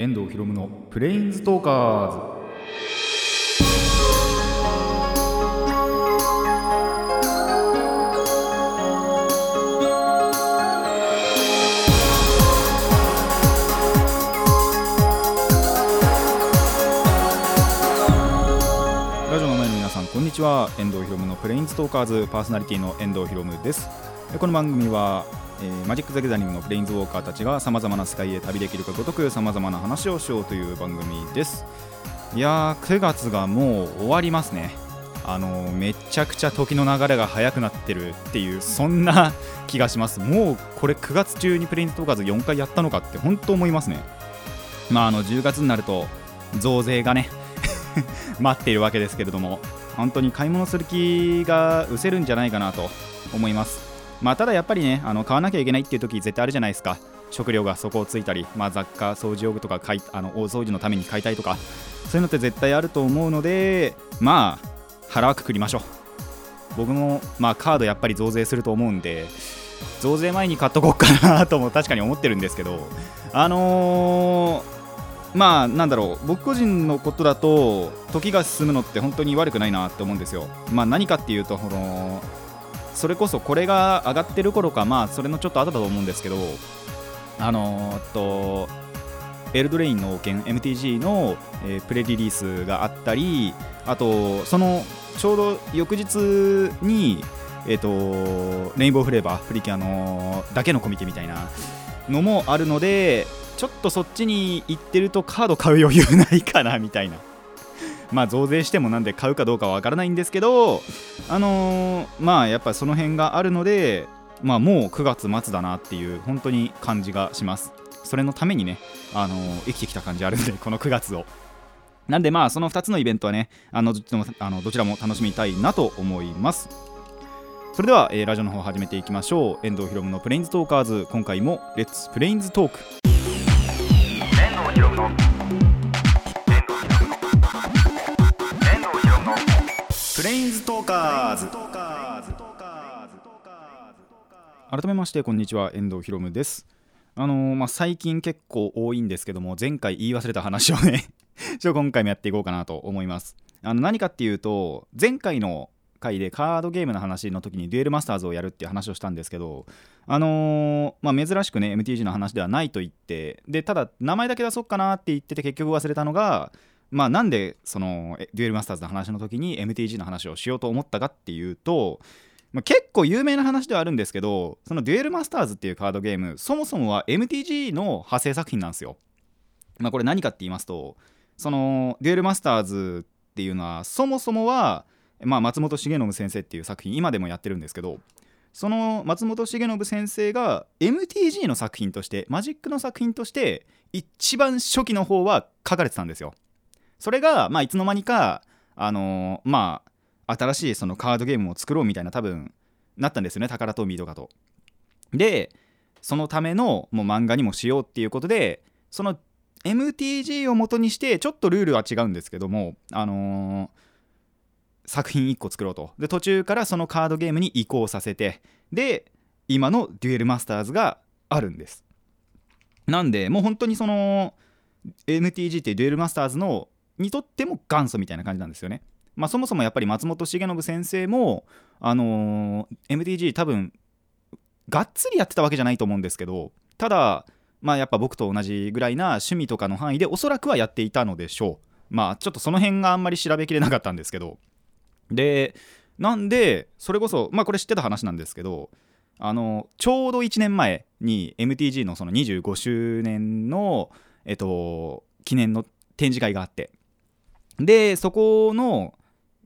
遠藤博夢のプレインズトーカーズ。ラジオの前の皆さんこんにちは。遠藤博夢のプレインズトーカーズパーソナリティの遠藤博夢です。この番組は、えーマジック・ザ・ギャザリングのプレインズウォーカーたちがさまざまな世界へ旅できるかごとくさまざまな話をしようという番組です。いやー9月がもう終わりますね。あのーめちゃくちゃ時の流れが速くなってるっていうそんな気がします。もうこれ9月中にプレインズトーカーズ4回やったのかって本当思いますね。まああの10月になると増税がね 待っているわけですけれども本当に買い物する気が失せるんじゃないかなと思います。まあただやっぱりねあの買わなきゃいけないっていう時絶対あるじゃないですか。食料が底をついたり、まあ、雑貨掃除用具とか買いあの大掃除のために買いたいとか。そういうのって絶対あると思うのでまあ腹はくくりましょう。僕もまあカードやっぱり増税すると思うんで増税前に買っとこうかなとも確かに思ってるんですけど。あのーまあなんだろう。僕個人のことだと時が進むのって本当に悪くないなって思うんですよ。まあ何かっていうとこのそれこそこれが上がってる頃かまあそれのちょっと後だと思うんですけどあのーっとエルドレインの件 MTG の、えープレリリースがあったりあとそのちょうど翌日にえっ、とレインボーフレーバープリキュアのだけのコミケみたいなのもあるのでちょっとそっちに行ってるとカード買う余裕ないかなみたいな。まあ増税してもなんで買うかどうかはわからないんですけどあのーまあやっぱその辺があるのでまあもう9月末だなっていう本当に感じがします。それのためにねあのー生きてきた感じあるんで この9月を。なんでまあその2つのイベントはねあのどちもあのどちらも楽しみたいなと思います。それでは、えーラジオの方始めていきましょう。遠藤ひろむのプレインズトーカーズ。今回もレッツプレインズトーク。遠藤ひろむのプレインズトーカーズ改めましてこんにちは。遠藤ひろむです。あのーまあ、最近結構多いんですけども前回言い忘れた話をねちょ 今回もやっていこうかなと思います。あの何かっていうと前回の回でカードゲームの話の時にデュエルマスターズをやるっていう話をしたんですけどあのーまあ、珍しくね MTG の話ではないと言ってでただ名前だけ出そうかなって言ってて結局忘れたのがまあなんでそのデュエルマスターズの話の時に MTG の話をしようと思ったかっていうと、まあ、結構有名な話ではあるんですけどそのデュエルマスターズっていうカードゲームそもそもは MTG の派生作品なんですよ。まあ、これ何かって言いますとそのデュエルマスターズっていうのはそもそもは、まあ、松本重信先生っていう作品今でもやってるんですけどその松本重信先生が MTG の作品としてマジックの作品として一番初期の方は書かれてたんですよ。それが、まあ、いつの間にか、あのーまあ、新しいそのカードゲームを作ろうみたいな多分なったんですよねタカラトミーとかと。でそのためのもう漫画にもしようっていうことでその MTG を元にしてちょっとルールは違うんですけども、あのー作品1個作ろうとで途中からそのカードゲームに移行させてで今のデュエルマスターズがあるんですなんでもう本当にその NTG ってデュエルマスターズのにとっても元祖みたいな感じなんですよね。まあそもそもやっぱり松本重信先生もあのー MTG 多分がっつりやってたわけじゃないと思うんですけどただまあやっぱ僕と同じぐらいな趣味とかの範囲でおそらくはやっていたのでしょう。まあちょっとその辺があんまり調べきれなかったんですけど。でなんでそれこそまあこれ知ってた話なんですけどあのちょうど1年前に MTG のその25周年のえっと記念の展示会があってでそこの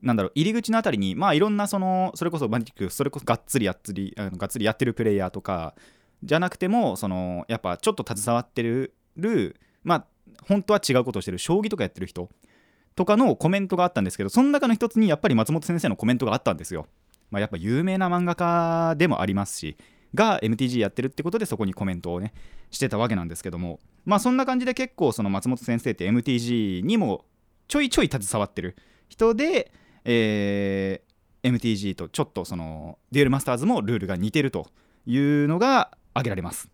なんだろう入り口のあたりにまあいろんなそのそれこそマジックそれこそがっつりやっつりあのがっつりやってるプレイヤーとかじゃなくてもそのやっぱちょっと携わってるまあ本当は違うことをしてる将棋とかやってる人とかのコメントがあったんですけどその中の一つにやっぱり松本先生のコメントがあったんですよ。まあ、やっぱ有名な漫画家でもありますしが MTG やってるってことでそこにコメントをねしてたわけなんですけどもまあそんな感じで結構その松本先生って MTG にもちょいちょい携わってる人で、えー MTG とちょっとそのデュエルマスターズもルールが似てるというのが挙げられます。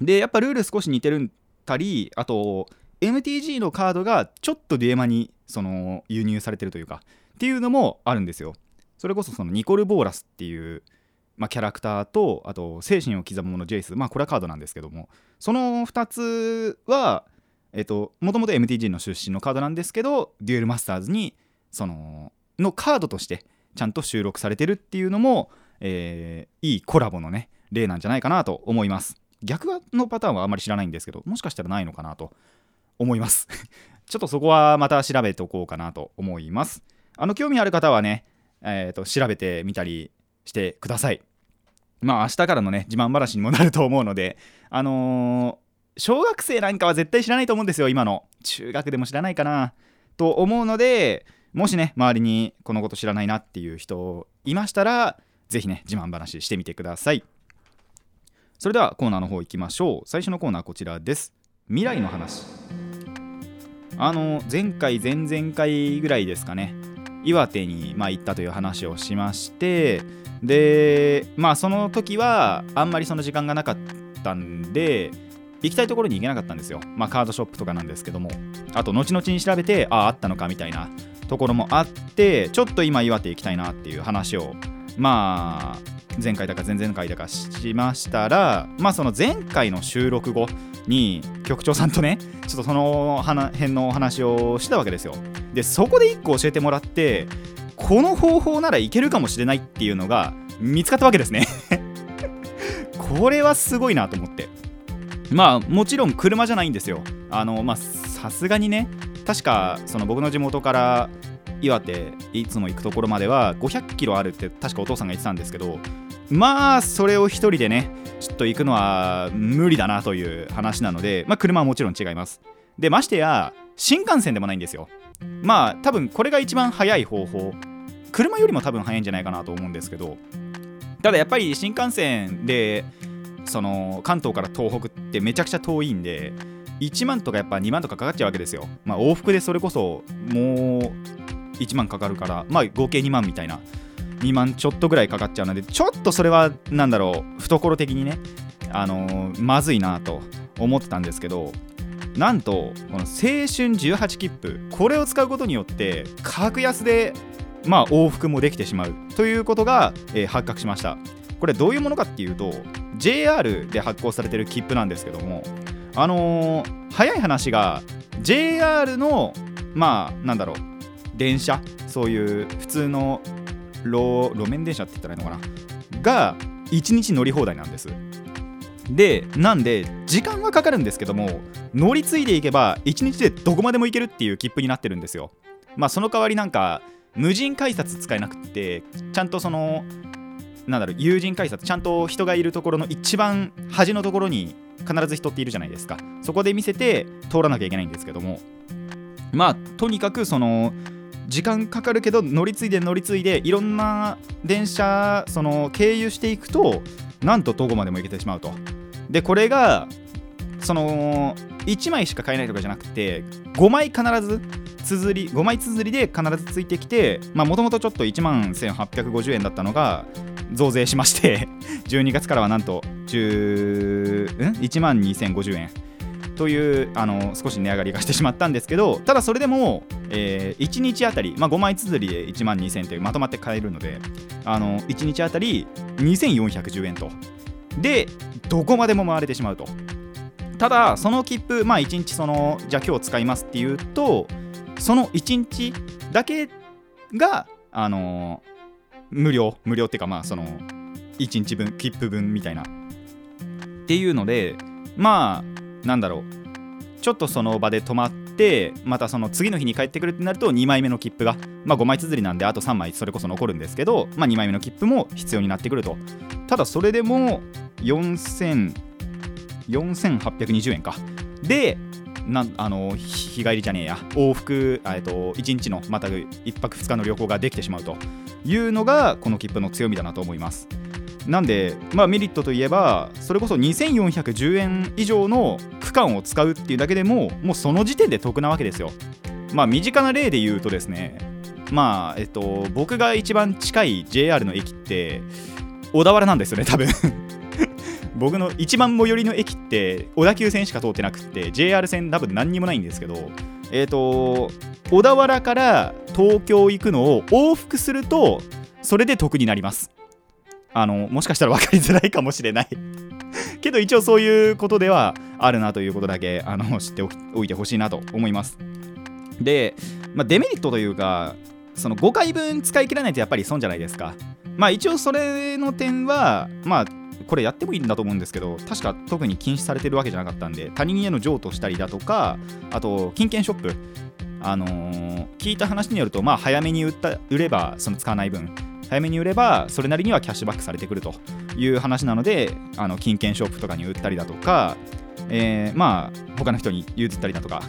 でやっぱルール少し似てるたりあと MTG のカードがちょっとデュエマにその輸入されてるというかっていうのもあるんですよ。それこそそのニコル・ボーラスっていう、まあ、キャラクターとあと精神を刻むものジェイス。まあこれはカードなんですけども。その2つはえっともともと MTG の出身のカードなんですけどデュエルマスターズにそののカードとしてちゃんと収録されてるっていうのも、えーいいコラボのね例なんじゃないかなと思います。逆のパターンはあまり知らないんですけどもしかしたらないのかなと思います。ちょっとそこはまた調べておこうかなと思います。あの興味ある方はね、えー、と調べてみたりしてください。まあ明日からのね自慢話にもなると思うのであのー小学生なんかは絶対知らないと思うんですよ今の。中学でも知らないかな。と思うのでもしね周りにこのこと知らないなっていう人いましたらぜひね自慢話してみてください。それではコーナーの方行きましょう。最初のコーナーこちらです。未来の話。あの前回前々回ぐらいですかね。岩手に、まあ、行ったという話をしましてでまあその時はあんまりその時間がなかったんで行きたいところに行けなかったんですよ。まあカードショップとかなんですけども。あと後々に調べてあああったのかみたいな。ところもあってちょっと今岩手行きたいなっていう話をまあ前回だか前々回だかしましたらまあその前回の収録後に局長さんとねちょっとその辺のお話をしたわけですよ。でそこで1個教えてもらってこの方法ならいけるかもしれないっていうのが見つかったわけですね。これはすごいなと思って。まあもちろん車じゃないんですよ。あのまあさすがにね確かその僕の地元から岩手いつも行くところまでは500キロあるって確かお父さんが言ってたんですけどまあそれを一人でねちょっと行くのは無理だなという話なのでまあ車はもちろん違います。でましてや新幹線でもないんですよ。まあ多分これが一番早い方法。車よりも多分早いんじゃないかなと思うんですけど。ただやっぱり新幹線でその関東から東北ってめちゃくちゃ遠いんで1万とかやっぱ2万とかかかっちゃうわけですよ。まあ往復でそれこそもう1万かかるからまあ合計2万みたいな。2万ちょっとぐらいかかっちゃうのでちょっとそれはなんだろう懐的にねあのーまずいなと思ってたんですけどなんとこの青春18切符これを使うことによって格安でまあ往復もできてしまうということが、えー発覚しました。これどういうものかっていうと JR で発行されてる切符なんですけどもあのー早い話が JR のまあなんだろう電車そういう普通の路路面電車って言ったらいいのかなが1日乗り放題なんです。でなんで時間はかかるんですけども乗り継いでいけば1日でどこまでも行けるっていう切符になってるんですよ。まあその代わりなんか無人改札使えなくってちゃんとそのなんだろう有人改札ちゃんと人がいるところの一番端のところに必ず人っているじゃないですか。そこで見せて通らなきゃいけないんですけども。まあとにかくその時間かかるけど乗り継いで乗り継いでいろんな電車その経由していくとなんとどこまでも行けてしまうと。でこれがその1枚しか買えないとかじゃなくて5枚必ず綴り5枚綴りで必ずついてきてもともとちょっと1万1850円だったのが増税しまして 12月からはなんと10ん？1万2050円。というあの少し値上がりがしてしまったんですけどただそれでも、えー1日あたり、まあ、5枚綴りで1万2000ってまとまって買えるのであの1日あたり2410円と。でどこまでも回れてしまうと。ただその切符まあ1日そのじゃあ今日使いますっていうとその1日だけがあの無料無料っていうかまあその1日分切符分みたいな。っていうのでまあなんだろう。ちょっとその場で止まってまたその次の日に帰ってくるってなると2枚目の切符が、まあ、5枚綴りなんであと3枚それこそ残るんですけど、まあ、2枚目の切符も必要になってくると。ただそれでも4000 4820円か。でなんあの日日帰りじゃねえや。往復あえっと1日のまた1泊2日の旅行ができてしまうというのがこの切符の強みだなと思います。なんで、まあ、メリットといえばそれこそ2410円以上の区間を使うっていうだけでももうその時点で得なわけですよ。まあ身近な例で言うとですねまあえっと僕が一番近い JR の駅って小田原なんですよね多分。僕の一番最寄りの駅って小田急線しか通ってなくって JR 線多分何にもないんですけどえっ、と小田原から東京行くのを往復するとそれで得になります。あのもしかしたら分かりづらいかもしれない。けど一応そういうことではあるなということだけあの知っておいてほしいなと思います。で、まあ、デメリットというかその5回分使い切らないとやっぱり損じゃないですか。まあ一応それの点はまあこれやってもいいんだと思うんですけど確か特に禁止されてるわけじゃなかったんで他人への譲渡したりだとかあと金券ショップ。あのー聞いた話によるとまあ早めに売った売ればその使わない分早めに売ればそれなりにはキャッシュバックされてくるという話なのであの金券ショップとかに売ったりだとか、えーまあ他の人に譲ったりだとか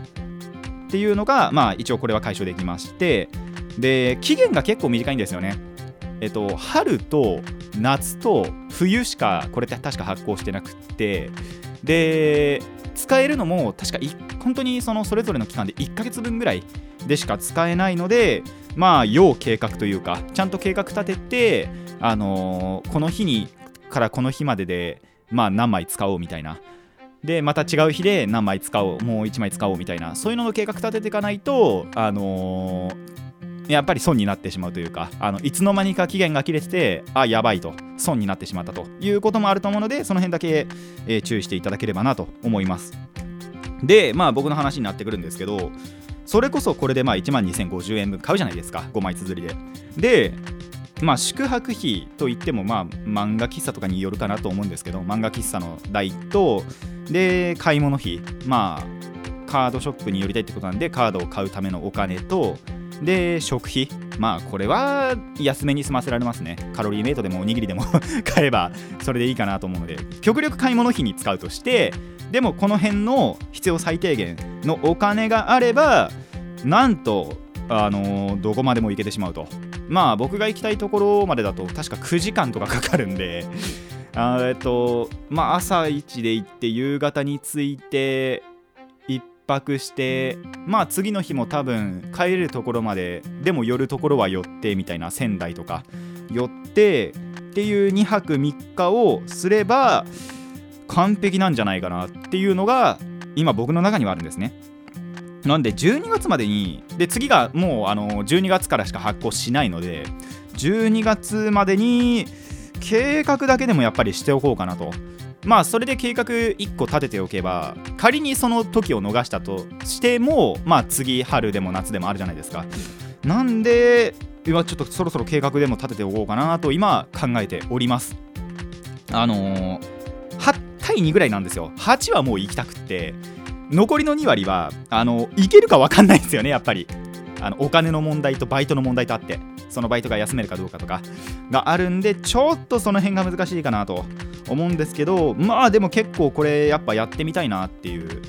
っていうのがまあ一応これは解消できましてで期限が結構短いんですよね。えっと春と夏と冬しかこれって確か発行してなくてで使えるのも確かい本当にそのそれぞれの期間で1ヶ月分ぐらいでしか使えないのでまあ要計画というかちゃんと計画立ててあのーこの日にからこの日まででまあ何枚使おうみたいな。でまた違う日で何枚使おうもう1枚使おうみたいな。そういうのの計画立てていかないとあのーやっぱり損になってしまうというかあのいつの間にか期限が切れててあやばいと。損になってしまったということもあると思うのでその辺だけ、えー注意していただければなと思います。でまあ僕の話になってくるんですけどそれこそこれでまあ1万2050円分買うじゃないですか5枚綴りで。でまあ宿泊費といってもまあ漫画喫茶とかによるかなと思うんですけど漫画喫茶の代とで買い物費まあカードショップに寄りたいってことなんでカードを買うためのお金とで食費。まあこれは安めに済ませられますね。カロリーメイトでもおにぎりでも 買えばそれでいいかなと思うので。極力買い物費に使うとしてでもこの辺の必要最低限のお金があればなんとあのどこまでも行けてしまうと。まあ僕が行きたいところまでだと確か9時間とかかかるんでえっとまあ朝一で行って夕方に着いて泊してまあ次の日も多分帰れるところまででも寄るところは寄ってみたいな仙台とか。寄ってっていう2泊3日をすれば完璧なんじゃないかなっていうのが今僕の中にはあるんですね。なんで12月までにで次がもうあの12月からしか発行しないので12月までに計画だけでもやっぱりしておこうかなとまあそれで計画1個立てておけば仮にその時を逃したとしてもまあ次春でも夏でもあるじゃないですか。なんで今ちょっとそろそろ計画でも立てておこうかなと今考えております。あのー、8対2ぐらいなんですよ。8はもう行きたくって。残りの2割はあのいけるか分かんないんですよねやっぱり。あのお金の問題とバイトの問題とあってそのバイトが休めるかどうかとかがあるんでちょっとその辺が難しいかなと思うんですけどまあでも結構これやっぱやってみたいなっていう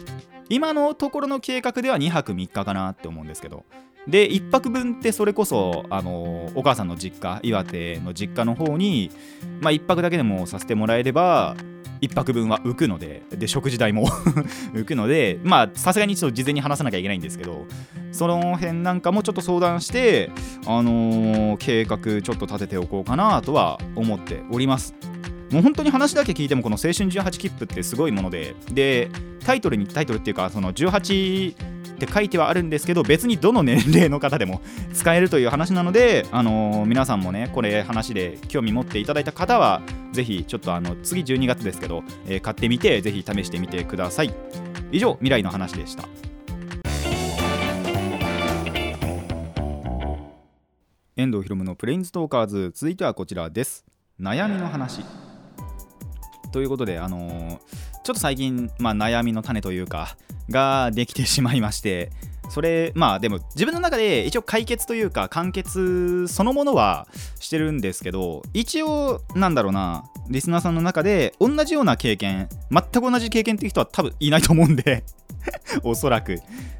今のところの計画では2泊3日かなって思うんですけどで1泊分ってそれこそあのお母さんの実家岩手の実家の方にまあ1泊だけでもさせてもらえれば1泊分は浮くのでで食事代も 浮くのでまあさすがにちょっと事前に話さなきゃいけないんですけどその辺なんかもちょっと相談してあのー計画ちょっと立てておこうかなとは思っております。もう本当に話だけ聞いてもこの青春18切符ってすごいものででタイトルにタイトルっていうかその18って書いてはあるんですけど別にどの年齢の方でも 使えるという話なので、あのー皆さんもねこれ話で興味持っていただいた方はぜひちょっとあの次12月ですけど、えー買ってみてぜひ試してみてください。以上未来の話でした。遠藤ひろむのプレインズトーカーズ続いてはこちらです。悩みの話。ということであのーちょっと最近、まあ、悩みの種というかができてしまいましてそれまあでも自分の中で一応解決というか完結そのものはしてるんですけど一応なんだろうなリスナーさんの中で同じような経験全く同じ経験っていう人は多分いないと思うんで おそらく。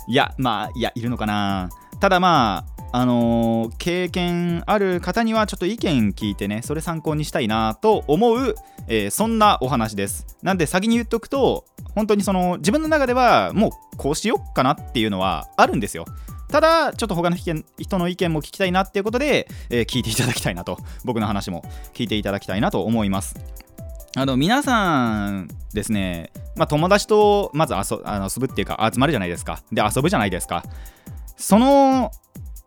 いやまあいやいるのかな。ただまああのー経験ある方にはちょっと意見聞いてねそれ参考にしたいなと思う、えーそんなお話です。なんで先に言っとくと本当にその自分の中ではもうこうしよっかなっていうのはあるんですよ。ただちょっと他の人の意見も聞きたいなっていうことで、えー聞いていただきたいなと僕の話も聞いていただきたいなと思います。あの皆さんですね、まあ、友達とまず遊あの遊ぶっていうか集まるじゃないですか。で遊ぶじゃないですか。その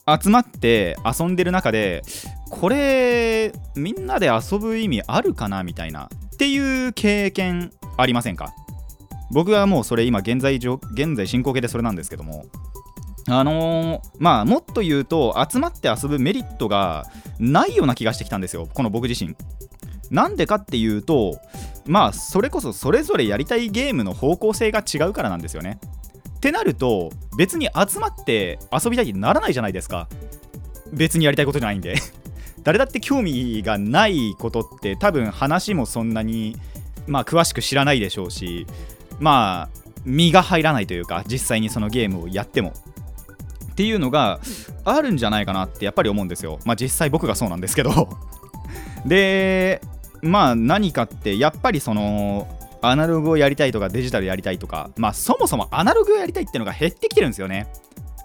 集まって遊んでる中でこれみんなで遊ぶ意味あるかなみたいなっていう経験ありませんか？僕はもうそれ今現在現在進行形でそれなんですけども。あのーまあもっと言うと集まって遊ぶメリットがないような気がしてきたんですよ。この僕自身。なんでかっていうとまあそれこそそれぞれやりたいゲームの方向性が違うからなんですよね。ってなると別に集まって遊びたいってならないじゃないですか。別にやりたいことじゃないんで。誰だって興味がないことって多分話もそんなにまあ詳しく知らないでしょうしまあ身が入らないというか実際にそのゲームをやっても。っていうのがあるんじゃないかなってやっぱり思うんですよ。まあ実際僕がそうなんですけど。でまあ何かってやっぱりそのアナログをやりたいとかデジタルやりたいとかまあそもそもアナログをやりたいっていうのが減ってきてるんですよね。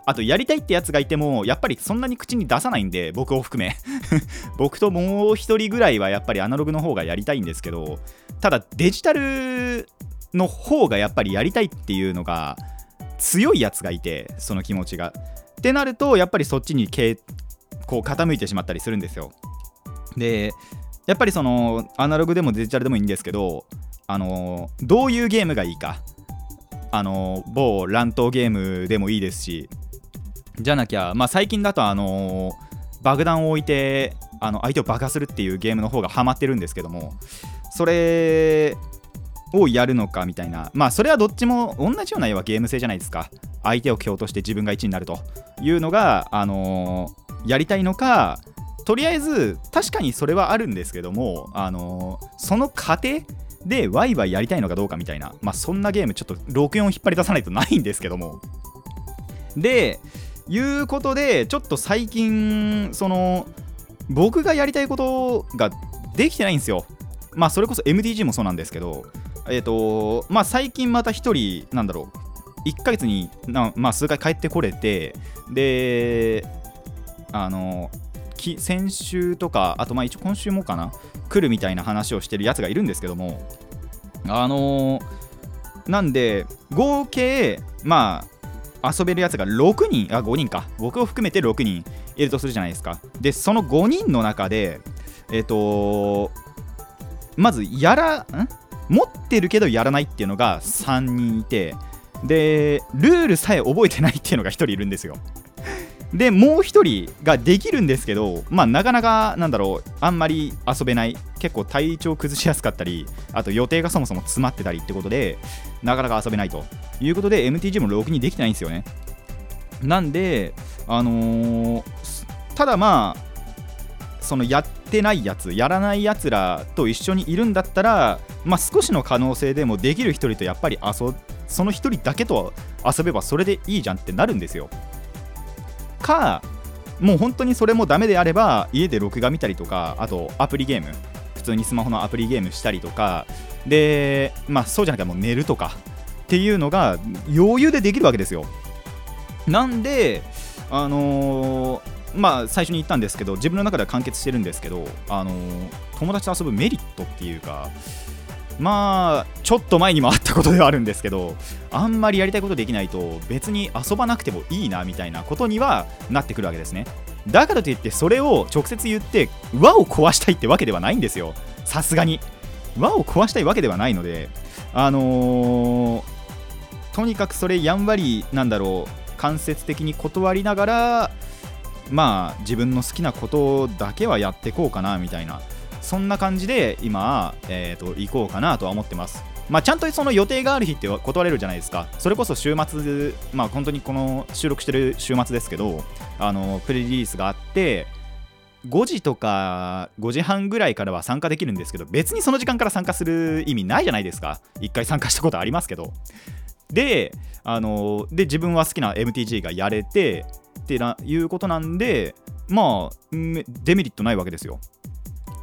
あとやりたいってやつがいてもやっぱりそんなに口に出さないんで僕を含め。僕ともう一人ぐらいはやっぱりアナログの方がやりたいんですけどただデジタルの方がやっぱりやりたいっていうのが強いやつがいてその気持ちが。ってなるとやっぱりそっちにこう傾いてしまったりするんですよ。でやっぱりそのアナログでもデジタルでもいいんですけどあのどういうゲームがいいか。あの某乱闘ゲームでもいいですし。じゃなきゃ、まあ、最近だとあの爆弾を置いてあの相手を爆破するっていうゲームの方がハマってるんですけども。それをやるのかみたいな。まあそれはどっちも同じようなゲーム性じゃないですか。相手を蹴落として自分が1になると。いうのが、あのやりたいのかとりあえず確かにそれはあるんですけども、あのその過程でワイワイやりたいのかどうかみたいなまあそんなゲームちょっと64を引っ張り出さないとないんですけども。でいうことでちょっと最近その僕がやりたいことができてないんですよ。まあそれこそ MTG もそうなんですけどえっ、とまあ最近また1人なんだろう1ヶ月に、まあ、数回帰ってこれてであの先週とかあとまあ一応今週もかな来るみたいな話をしてるやつがいるんですけどもあのなんで合計まあ遊べるやつが6人あ5人か。僕を含めて6人いるとするじゃないですか。でその5人の中でえっ、とまずやらん？持ってるけどやらないっていうのが3人いてでルールさえ覚えてないっていうのが1人いるんですよ。でもう1人ができるんですけどまあなかなかなんだろうあんまり遊べない結構体調崩しやすかったりあと予定がそもそも詰まってたりってことでなかなか遊べないと。いうことで MTG もろくにできてないんですよね。なんであのーただまあそのやってないやつやらないやつらと一緒にいるんだったら、まあ、少しの可能性でもできる一人とやっぱり遊その一人だけと遊べばそれでいいじゃんってなるんですよ。かもう本当にそれもダメであれば家で録画見たりとかあとアプリゲーム。普通にスマホのアプリゲームしたりとか。でまあそうじゃなきゃもう寝るとか。っていうのが余裕でできるわけですよ。なんであのーまあ最初に言ったんですけど自分の中では完結してるんですけど、あのー友達と遊ぶメリットっていうかまあちょっと前にもあったことではあるんですけどあんまりやりたいことできないと別に遊ばなくてもいいなみたいなことにはなってくるわけですね。だからといってそれを直接言って輪を壊したいってわけではないんですよ。さすがに輪を壊したいわけではないのであのーとにかくそれやんわりなんだろう間接的に断りながらまあ自分の好きなことだけはやっていこうかなみたいな。そんな感じで今、えー、と行こうかなとは思ってます。まあちゃんとその予定がある日って断れるじゃないですか。それこそ週末まあ本当にこの収録してる週末ですけどあのプレリリースがあって5時とか5時半ぐらいからは参加できるんですけど別にその時間から参加する意味ないじゃないですか。一回参加したことありますけど。であので自分は好きな MTG がやれてっていうことなんでまあデメリットないわけですよ。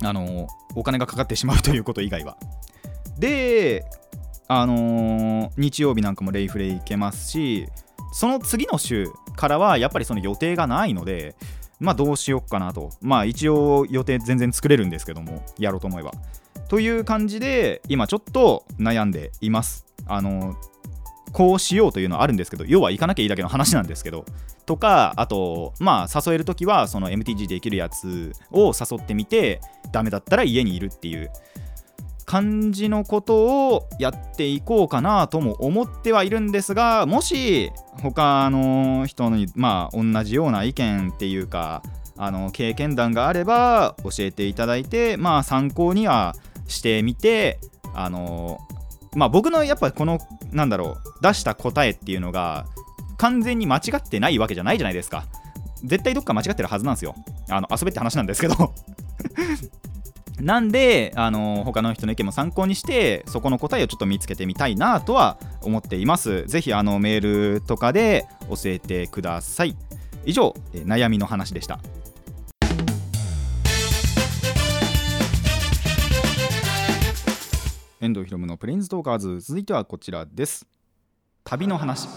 あのお金がかかってしまうということ以外は。であのー日曜日なんかもレイフレイ行けますしその次の週からはやっぱりその予定がないのでまあどうしよっかなと。まあ一応予定全然作れるんですけどもやろうと思えば。という感じで今ちょっと悩んでいます。あのこうしようというのはあるんですけど要は行かなきゃいいだけの話なんですけどとかあとまあ誘える時はその MTG できるやつを誘ってみてダメだったら家にいるっていう感じのことをやっていこうかなとも思ってはいるんですがもし他の人にまあ同じような意見っていうかあの経験談があれば教えていただいてまあ参考にはしてみてあのまあ僕のやっぱこのなんだろう出した答えっていうのが完全に間違ってないわけじゃないじゃないですか。絶対どっか間違ってるはずなんですよ。あの遊べって話なんですけど。なんで、あの他の人の意見も参考にしてそこの答えをちょっと見つけてみたいなとは思っています。ぜひあのメールとかで教えてください。以上、悩みの話でした。遠藤ひろむのプレインズトーカーズ。続いてはこちらです。旅の話。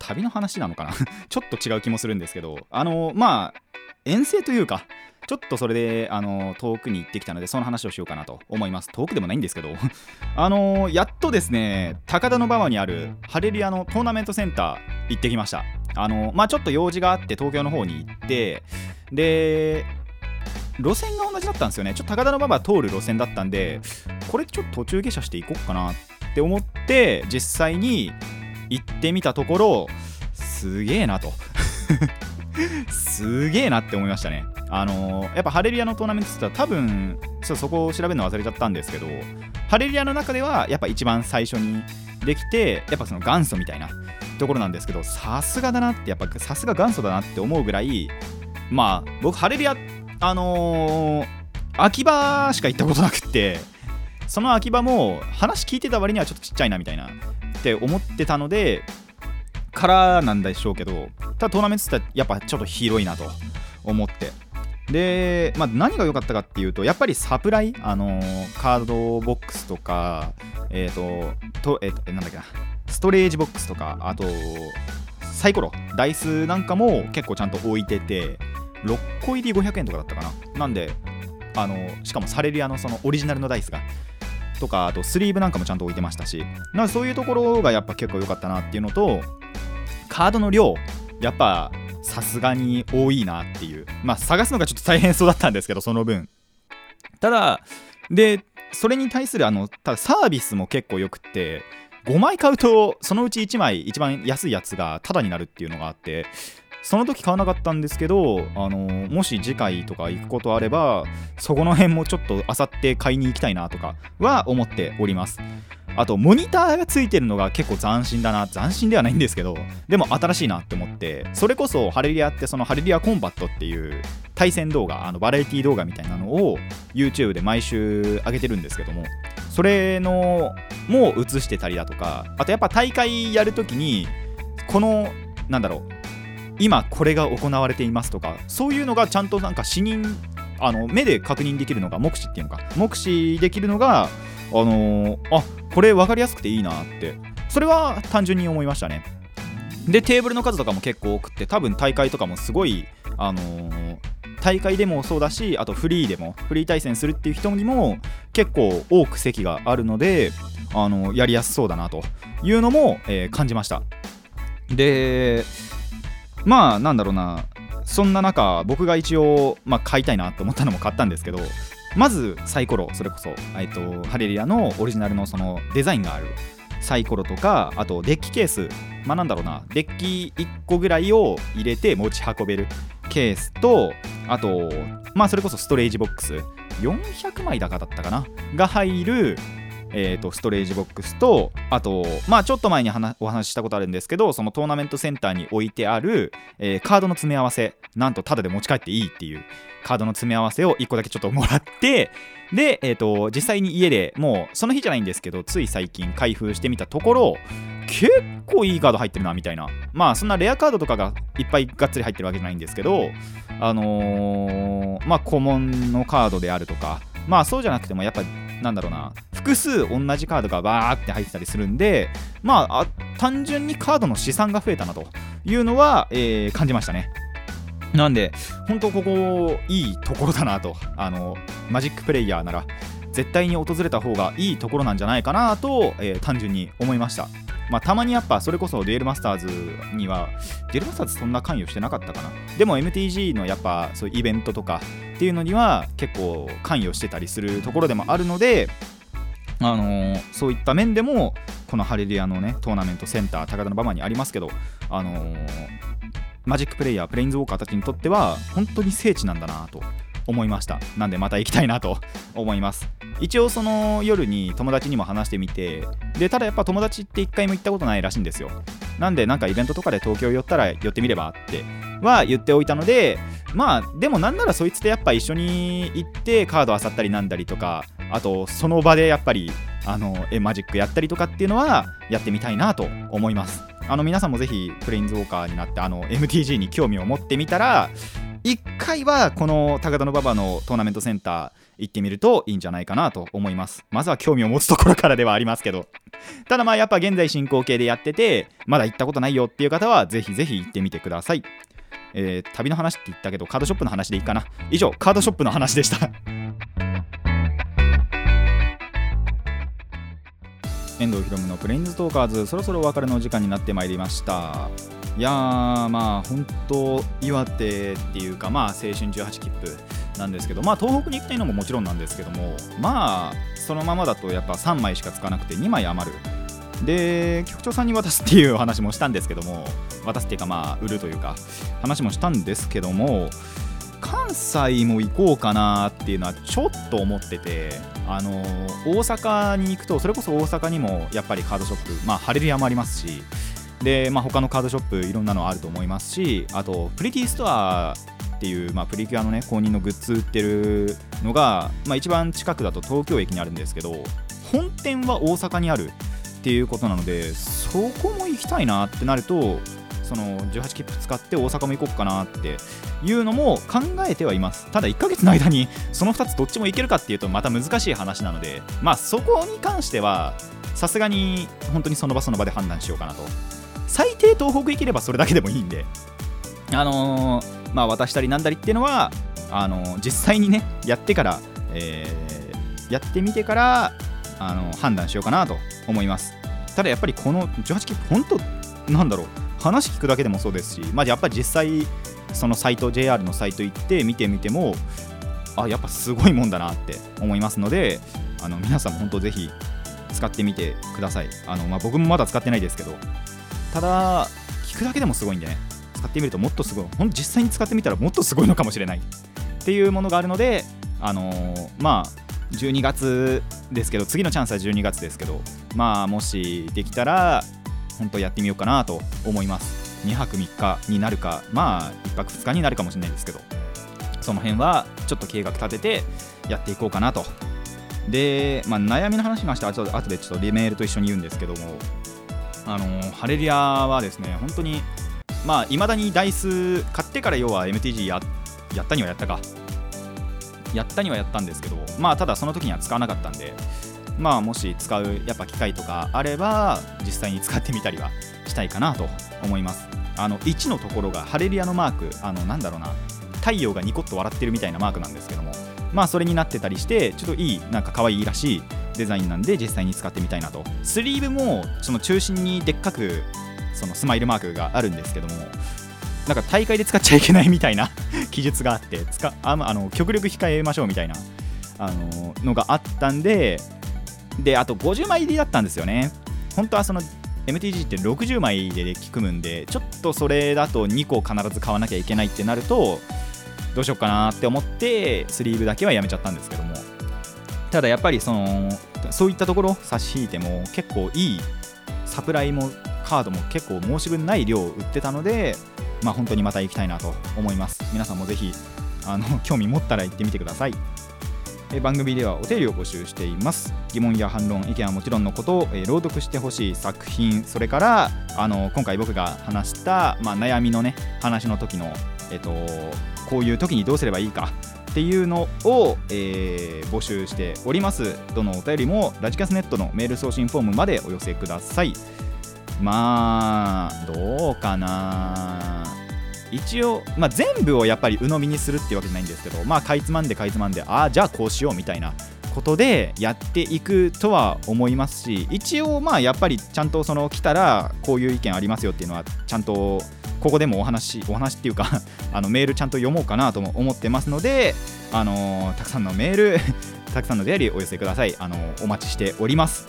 旅の話なのかな？ちょっと違う気もするんですけど。あのまあ遠征というかちょっとそれであの遠くに行ってきたのでその話をしようかなと思います。遠くでもないんですけど。あのやっとですね高田馬場にあるハレリアのトーナメントセンター行ってきました。あのまあちょっと用事があって東京の方に行ってで路線が同じだったんですよね。ちょっと高田馬場通る路線だったんでこれちょっと途中下車していこうかなって思って実際に行ってみたところすげえなと。すげえなって思いましたね。あのーやっぱハレリアのトーナメントって言ったら多分ちょっとそこを調べるの忘れちゃったんですけどハレリアの中ではやっぱ一番最初にできてやっぱその元祖みたいなところなんですけどさすがだなってやっぱさすが元祖だなって思うぐらいまあ僕ハレリアあのー秋葉しか行ったことなくってその秋葉も話聞いてた割にはちょっとちっちゃいなみたいなって思ってたのでからなんでしょうけどただトーナメントってやっぱちょっと広いなと思って。で、まあ、何が良かったかっていうとやっぱりサプライ、あのーカードボックスとかえっ、とと,、えーとなんだっけなストレージボックスとかあとサイコロダイスなんかも結構ちゃんと置いてて6個入り500円とかだったかな。なんであのしかもサレリアのそのオリジナルのダイスがとかあとスリーブなんかもちゃんと置いてましたしなんでそういうところがやっぱ結構良かったなっていうのとカードの量やっぱさすがに多いなっていう。まあ探すのがちょっと大変そうだったんですけどその分。ただでそれに対するあのただサービスも結構よくって5枚買うとそのうち1枚一番安いやつがタダになるっていうのがあってその時買わなかったんですけどあのもし次回とか行くことあればそこの辺もちょっとあさって買いに行きたいなとかは思っております。あとモニターがついてるのが結構斬新だな。斬新ではないんですけどでも新しいなって思ってそれこそハレリアってそのハレリアコンバットっていう対戦動画あのバラエティ動画みたいなのを YouTube で毎週上げてるんですけどもそれのも映してたりだとかあとやっぱ大会やるときにこのなんだろう今これが行われていますとかそういうのがちゃんとなんか視認あの目で確認できるのが目視っていうのか目視できるのがあのーあこれ分かりやすくていいなって。それは単純に思いましたね。でテーブルの数とかも結構多くて多分大会とかもすごいあのー大会でもそうだしあとフリーでもフリー対戦するっていう人にも結構多く席があるのであのやりやすそうだなというのも、え感じました。でまあなんだろうな。そんな中僕が一応、まあ、買いたいなと思ったのも買ったんですけどまずサイコロそれこそ、えっと、ハレリアのオリジナルのそのデザインがある。サイコロとかあとデッキケース。まあなんだろうな。デッキ1個ぐらいを入れて持ち運べる。ケースとあとまあそれこそストレージボックス。400枚だかだったかな。が入るえー、とストレージボックスとあとまあちょっと前にお話ししたことあるんですけどそのトーナメントセンターに置いてある、えーカードの詰め合わせなんとタダで持ち帰っていいっていうカードの詰め合わせを1個だけちょっともらってで、えー、と実際に家でもうその日じゃないんですけどつい最近開封してみたところ結構いいカード入ってるなみたいな。まあそんなレアカードとかがいっぱいがっつり入ってるわけじゃないんですけどあのーまあ古文のカードであるとかまあそうじゃなくてもやっぱなんだろうな。複数同じカードがバーって入ってたりするんでまあ単純にカードの資産が増えたなというのは、えー感じましたね。なんで本当ここいいところだなと。あのマジックプレイヤーなら絶対に訪れた方がいいところなんじゃないかなと、えー単純に思いました。まあ、たまにやっぱそれこそデュエルマスターズにはデュエルマスターズそんな関与してなかったかな。でも MTG のやっぱそういうイベントとかっていうのには結構関与してたりするところでもあるのであのーそういった面でもこのハレリアのねトーナメントセンター高田馬場にありますけどあのーマジックプレイヤープレインズウォーカーたちにとっては本当に聖地なんだなと。思いました。なんでまた行きたいなと 思います。一応その夜に友達にも話してみてでただやっぱ友達って一回も行ったことないらしいんですよ。なんでなんかイベントとかで東京寄ったら寄ってみればっては言っておいたのでまあでもなんならそいつとやっぱ一緒に行ってカード漁ったりなんだりとかあとその場でやっぱりあのえマジックやったりとかっていうのはやってみたいなと思います。あの皆さんもぜひプレインズウォーカーになってあの MTG に興味を持ってみたら1回はこの高田馬場のトーナメントセンター行ってみるといいんじゃないかなと思います。まずは興味を持つところからではありますけど。ただまあやっぱ現在進行形でやっててまだ行ったことないよっていう方はぜひぜひ行ってみてください。えー旅の話って言ったけどカードショップの話でいいかな。以上カードショップの話でした。遠藤ひろむのプレインズトーカーズそろそろお別れの時間になってまいりました。いやーまあ本当岩手っていうかまあ青春18切符なんですけどまあ東北に行きたいのももちろんなんですけどもまあそのままだとやっぱ3枚しかつかなくて2枚余る。で局長さんに渡すっていう話もしたんですけども渡すっていうかまあ売るというか話もしたんですけども関西も行こうかなっていうのはちょっと思っててあの大阪に行くとそれこそ大阪にもやっぱりカードショップまあハレルヤもありますしで、まあ、他のカードショップいろんなのあると思いますしあとプリティストアっていう、まあ、プリキュアのね公認のグッズ売ってるのが、まあ、一番近くだと東京駅にあるんですけど本店は大阪にあるっていうことなのでそこも行きたいなってなるとその18切符使って大阪も行こうかなっていうのも考えてはいます。ただ1ヶ月の間にその2つどっちも行けるかっていうとまた難しい話なのでまあそこに関してはさすがに本当にその場その場で判断しようかなと。最低東北行ければそれだけでもいいんであのーまあ渡したりなんだりっていうのはあのー実際にねやってから、えーやってみてからあの判断しようかなと思います。ただやっぱりこの18切符本当なんだろう。話聞くだけでもそうですし、まあ、やっぱり実際そのサイト JR のサイト行って見てみてもあやっぱすごいもんだなって思いますのであの皆さんも本当ぜひ使ってみてください。あの、まあ、僕もまだ使ってないですけどただ聞くだけでもすごいんでね使ってみるともっとすごいほん実際に使ってみたらもっとすごいのかもしれないっていうものがあるのであのーまあ12月ですけど次のチャンスは12月ですけどまあもしできたら本当やってみようかなと思います。2泊3日になるかまあ1泊2日になるかもしれないですけど。その辺はちょっと計画立ててやっていこうかなと。で、まあ、悩みの話に関しては後でちょっとリメールと一緒に言うんですけどもあのハレリアはですね本当にまあいまだにダイス買ってから要は MTG ややったにはやったか。やったにはやったんですけどまあただその時には使わなかったんでまあもし使うやっぱ機会とかあれば実際に使ってみたりはしたいかなと思います。あの1のところがハレリアのマークあのなんだろうな太陽がニコッと笑ってるみたいなマークなんですけどもまあそれになってたりしてちょっといいなんか可愛いらしいデザインなんで実際に使ってみたいなと。スリーブもその中心にでっかくそのスマイルマークがあるんですけどもなんか大会で使っちゃいけないみたいな 記述があって使ああの極力控えましょうみたいなあののがあったんでであと50枚入りだったんですよね。本当はその MTG って60枚でデッキ組むんでちょっとそれだと2個必ず買わなきゃいけないってなるとどうしようかなって思ってスリーブだけはやめちゃったんですけども。ただやっぱりそのそういったところ差し引いても結構いいサプライもカードも結構申し分ない量売ってたのでまあ本当にまた行きたいなと思います。皆さんもぜひあの興味持ったら行ってみてください。番組ではお便りを募集しています。疑問や反論意見はもちろんのこと、え朗読してほしい作品それからあの今回僕が話した、まあ、悩みのね話の時の、えっとこういう時にどうすればいいかっていうのを、えー募集しております。どのお便りもラジキャスネットのメール送信フォームまでお寄せください。まあどうかな。一応、まあ、全部をやっぱり鵜呑みにするっていうわけじゃないんですけどまあかいつまんでかいつまんでああじゃあこうしようみたいなことでやっていくとは思いますし一応まあやっぱりちゃんとその来たらこういう意見ありますよっていうのはちゃんとここでもお話お話っていうか あのメールちゃんと読もうかなとも思ってますのであのたくさんのメールたくさんの出会いお寄せください。あのお待ちしております。